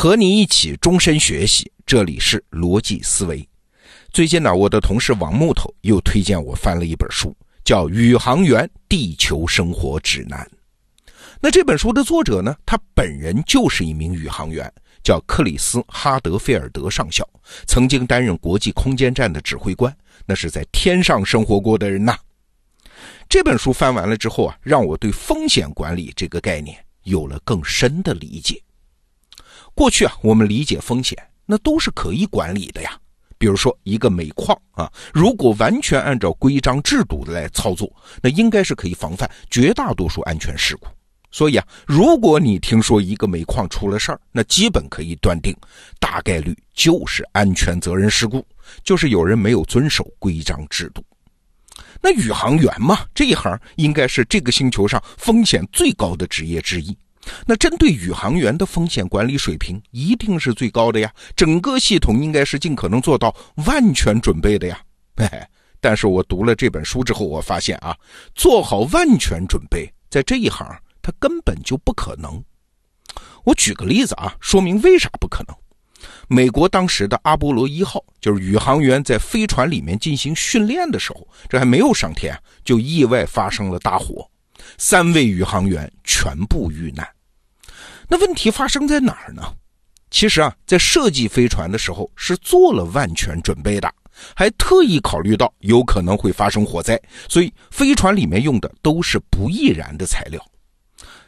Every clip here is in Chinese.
和你一起终身学习，这里是逻辑思维。最近呢，我的同事王木头又推荐我翻了一本书，叫《宇航员地球生活指南》。那这本书的作者呢，他本人就是一名宇航员，叫克里斯哈德菲尔德上校，曾经担任国际空间站的指挥官，那是在天上生活过的人呐。这本书翻完了之后啊，让我对风险管理这个概念有了更深的理解。过去啊，我们理解风险，那都是可以管理的呀。比如说一个煤矿啊，如果完全按照规章制度来操作，那应该是可以防范绝大多数安全事故。所以啊，如果你听说一个煤矿出了事儿，那基本可以断定，大概率就是安全责任事故，就是有人没有遵守规章制度。那宇航员嘛，这一行应该是这个星球上风险最高的职业之一。那针对宇航员的风险管理水平一定是最高的呀，整个系统应该是尽可能做到万全准备的呀。哎，但是我读了这本书之后，我发现啊，做好万全准备在这一行它根本就不可能。我举个例子啊，说明为啥不可能。美国当时的阿波罗一号就是宇航员在飞船里面进行训练的时候，这还没有上天，就意外发生了大火，三位宇航员全部遇难。那问题发生在哪儿呢？其实啊，在设计飞船的时候是做了万全准备的，还特意考虑到有可能会发生火灾，所以飞船里面用的都是不易燃的材料。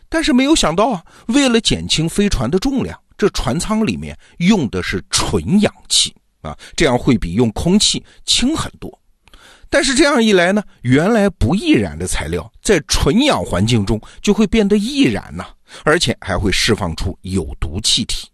但是没有想到啊，为了减轻飞船的重量，这船舱里面用的是纯氧气啊，这样会比用空气轻很多。但是这样一来呢，原来不易燃的材料在纯氧环境中就会变得易燃呐。而且还会释放出有毒气体。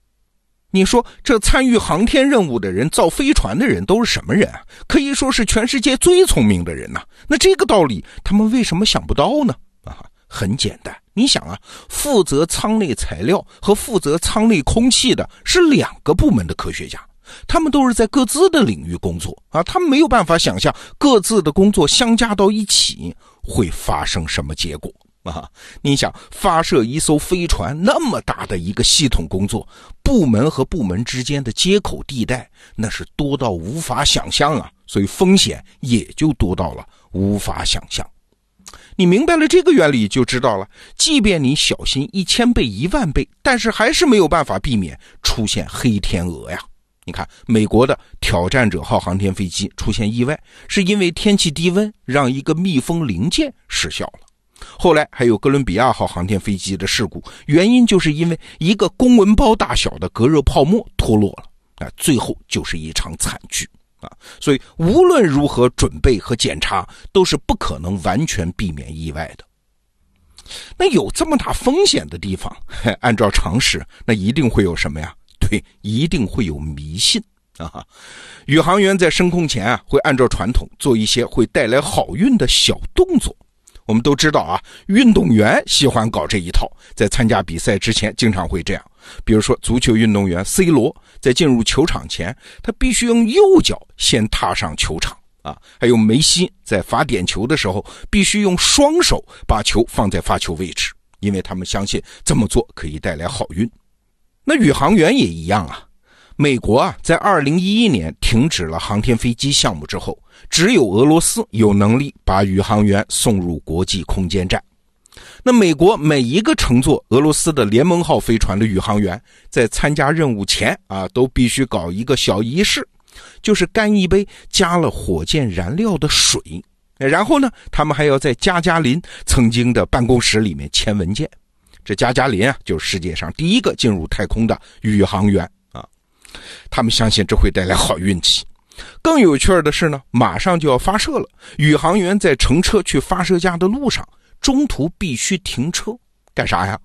你说这参与航天任务的人、造飞船的人都是什么人啊？可以说是全世界最聪明的人呐。那这个道理他们为什么想不到呢？啊，很简单，你想啊，负责舱内材料和负责舱内空气的是两个部门的科学家，他们都是在各自的领域工作啊，他们没有办法想象各自的工作相加到一起会发生什么结果。啊，你想发射一艘飞船那么大的一个系统工作，部门和部门之间的接口地带那是多到无法想象啊，所以风险也就多到了无法想象。你明白了这个原理，就知道了，即便你小心一千倍、一万倍，但是还是没有办法避免出现黑天鹅呀。你看，美国的挑战者号航天飞机出现意外，是因为天气低温让一个密封零件失效了。后来还有哥伦比亚号航天飞机的事故，原因就是因为一个公文包大小的隔热泡沫脱落了，啊，最后就是一场惨剧啊！所以无论如何准备和检查，都是不可能完全避免意外的。那有这么大风险的地方，按照常识，那一定会有什么呀？对，一定会有迷信啊！宇航员在升空前啊，会按照传统做一些会带来好运的小动作。我们都知道啊，运动员喜欢搞这一套，在参加比赛之前经常会这样。比如说，足球运动员 C 罗在进入球场前，他必须用右脚先踏上球场啊。还有梅西在罚点球的时候，必须用双手把球放在发球位置，因为他们相信这么做可以带来好运。那宇航员也一样啊。美国啊，在二零一一年停止了航天飞机项目之后，只有俄罗斯有能力把宇航员送入国际空间站。那美国每一个乘坐俄罗斯的联盟号飞船的宇航员，在参加任务前啊，都必须搞一个小仪式，就是干一杯加了火箭燃料的水。然后呢，他们还要在加加林曾经的办公室里面签文件。这加加林啊，就是世界上第一个进入太空的宇航员啊。他们相信这会带来好运气。更有趣的是呢，马上就要发射了，宇航员在乘车去发射架的路上，中途必须停车，干啥呀？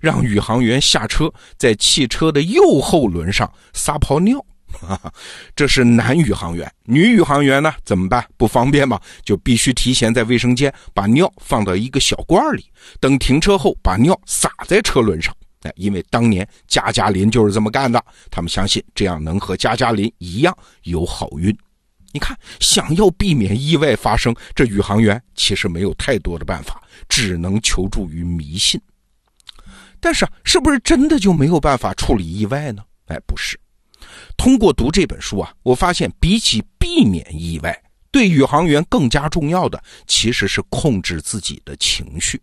让宇航员下车，在汽车的右后轮上撒泡尿。这是男宇航员，女宇航员呢？怎么办？不方便嘛，就必须提前在卫生间把尿放到一个小罐里，等停车后把尿洒在车轮上。哎，因为当年加加林就是这么干的，他们相信这样能和加加林一样有好运。你看，想要避免意外发生，这宇航员其实没有太多的办法，只能求助于迷信。但是啊，是不是真的就没有办法处理意外呢？哎，不是。通过读这本书啊，我发现比起避免意外，对宇航员更加重要的其实是控制自己的情绪。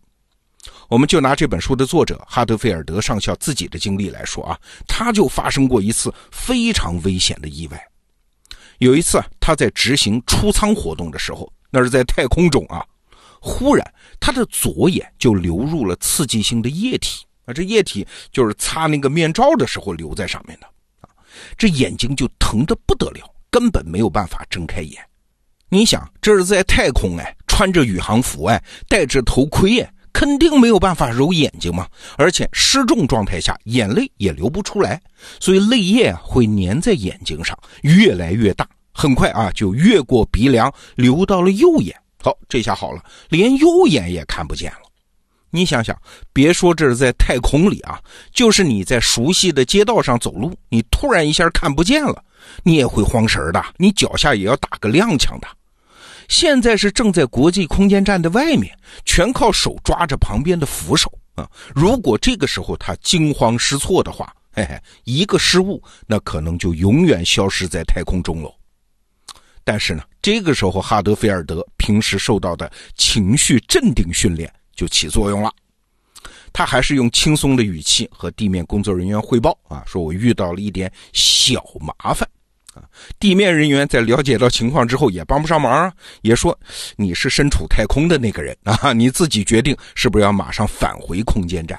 我们就拿这本书的作者哈德菲尔德上校自己的经历来说啊，他就发生过一次非常危险的意外。有一次啊，他在执行出舱活动的时候，那是在太空中啊，忽然他的左眼就流入了刺激性的液体啊，这液体就是擦那个面罩的时候留在上面的，这眼睛就疼得不得了，根本没有办法睁开眼。你想，这是在太空哎，穿着宇航服哎，戴着头盔哎。肯定没有办法揉眼睛嘛，而且失重状态下眼泪也流不出来，所以泪液会粘在眼睛上，越来越大，很快啊就越过鼻梁流到了右眼。好，这下好了，连右眼也看不见了。你想想，别说这是在太空里啊，就是你在熟悉的街道上走路，你突然一下看不见了，你也会慌神的，你脚下也要打个踉跄的。现在是正在国际空间站的外面，全靠手抓着旁边的扶手啊！如果这个时候他惊慌失措的话，嘿嘿，一个失误，那可能就永远消失在太空中喽。但是呢，这个时候哈德菲尔德平时受到的情绪镇定训练就起作用了，他还是用轻松的语气和地面工作人员汇报啊，说我遇到了一点小麻烦。啊，地面人员在了解到情况之后也帮不上忙啊，也说你是身处太空的那个人啊，你自己决定是不是要马上返回空间站。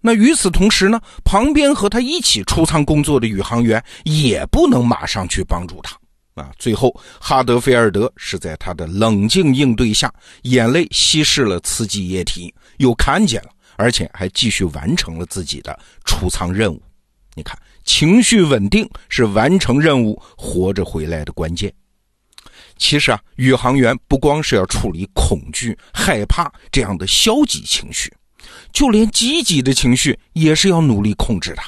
那与此同时呢，旁边和他一起出舱工作的宇航员也不能马上去帮助他啊。最后，哈德菲尔德是在他的冷静应对下，眼泪稀释了刺激液体，又看见了，而且还继续完成了自己的出舱任务。你看。情绪稳定是完成任务、活着回来的关键。其实啊，宇航员不光是要处理恐惧、害怕这样的消极情绪，就连积极的情绪也是要努力控制的。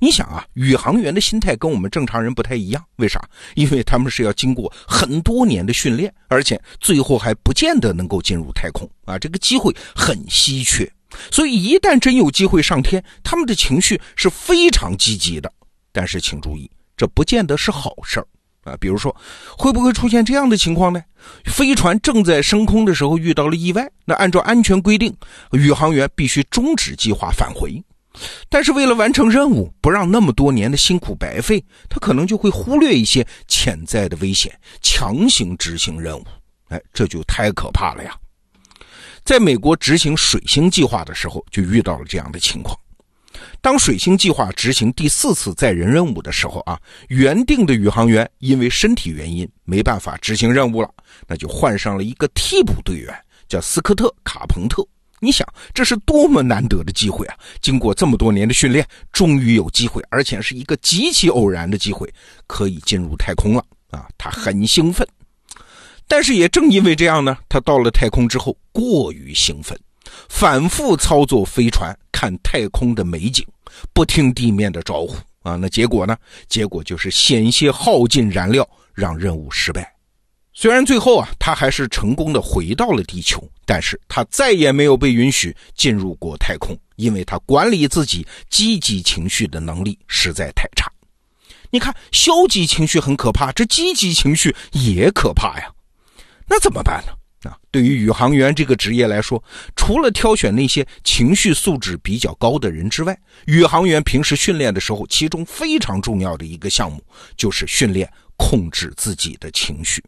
你想啊，宇航员的心态跟我们正常人不太一样，为啥？因为他们是要经过很多年的训练，而且最后还不见得能够进入太空啊，这个机会很稀缺。所以，一旦真有机会上天，他们的情绪是非常积极的。但是，请注意，这不见得是好事儿啊。比如说，会不会出现这样的情况呢？飞船正在升空的时候遇到了意外，那按照安全规定，宇航员必须终止计划返回。但是，为了完成任务，不让那么多年的辛苦白费，他可能就会忽略一些潜在的危险，强行执行任务。哎，这就太可怕了呀！在美国执行水星计划的时候，就遇到了这样的情况。当水星计划执行第四次载人任务的时候啊，原定的宇航员因为身体原因没办法执行任务了，那就换上了一个替补队员，叫斯科特·卡彭特。你想，这是多么难得的机会啊！经过这么多年的训练，终于有机会，而且是一个极其偶然的机会，可以进入太空了啊！他很兴奋。但是也正因为这样呢，他到了太空之后过于兴奋，反复操作飞船看太空的美景，不听地面的招呼啊。那结果呢？结果就是险些耗尽燃料，让任务失败。虽然最后啊，他还是成功的回到了地球，但是他再也没有被允许进入过太空，因为他管理自己积极情绪的能力实在太差。你看，消极情绪很可怕，这积极情绪也可怕呀。那怎么办呢？啊，对于宇航员这个职业来说，除了挑选那些情绪素质比较高的人之外，宇航员平时训练的时候，其中非常重要的一个项目就是训练控制自己的情绪。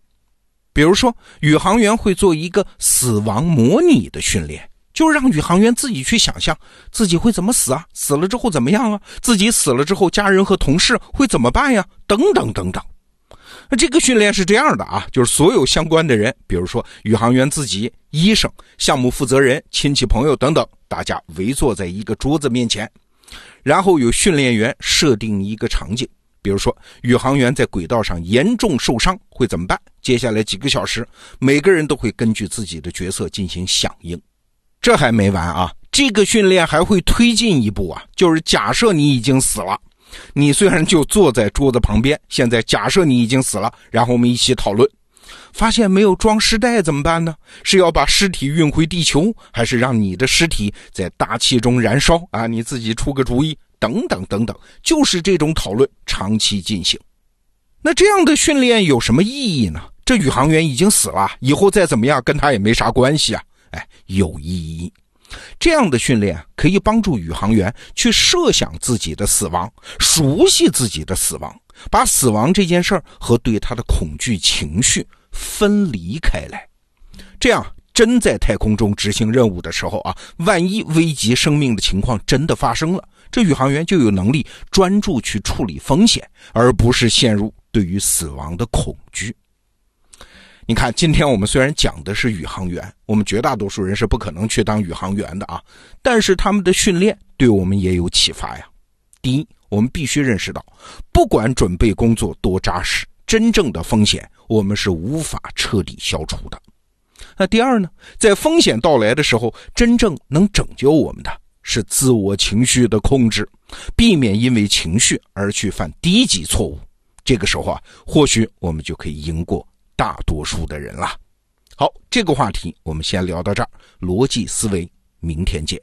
比如说，宇航员会做一个死亡模拟的训练，就是让宇航员自己去想象自己会怎么死啊，死了之后怎么样啊，自己死了之后，家人和同事会怎么办呀？等等等等。那这个训练是这样的啊，就是所有相关的人，比如说宇航员自己、医生、项目负责人、亲戚朋友等等，大家围坐在一个桌子面前，然后有训练员设定一个场景，比如说宇航员在轨道上严重受伤会怎么办？接下来几个小时，每个人都会根据自己的角色进行响应。这还没完啊，这个训练还会推进一步啊，就是假设你已经死了。你虽然就坐在桌子旁边，现在假设你已经死了，然后我们一起讨论，发现没有装尸袋怎么办呢？是要把尸体运回地球，还是让你的尸体在大气中燃烧啊？你自己出个主意，等等等等，就是这种讨论长期进行。那这样的训练有什么意义呢？这宇航员已经死了，以后再怎么样跟他也没啥关系啊。哎，有意义。这样的训练可以帮助宇航员去设想自己的死亡，熟悉自己的死亡，把死亡这件事儿和对他的恐惧情绪分离开来。这样，真在太空中执行任务的时候啊，万一危及生命的情况真的发生了，这宇航员就有能力专注去处理风险，而不是陷入对于死亡的恐惧。你看，今天我们虽然讲的是宇航员，我们绝大多数人是不可能去当宇航员的啊。但是他们的训练对我们也有启发呀。第一，我们必须认识到，不管准备工作多扎实，真正的风险我们是无法彻底消除的。那第二呢，在风险到来的时候，真正能拯救我们的是自我情绪的控制，避免因为情绪而去犯低级错误。这个时候啊，或许我们就可以赢过。大多数的人了。好，这个话题我们先聊到这儿。逻辑思维，明天见。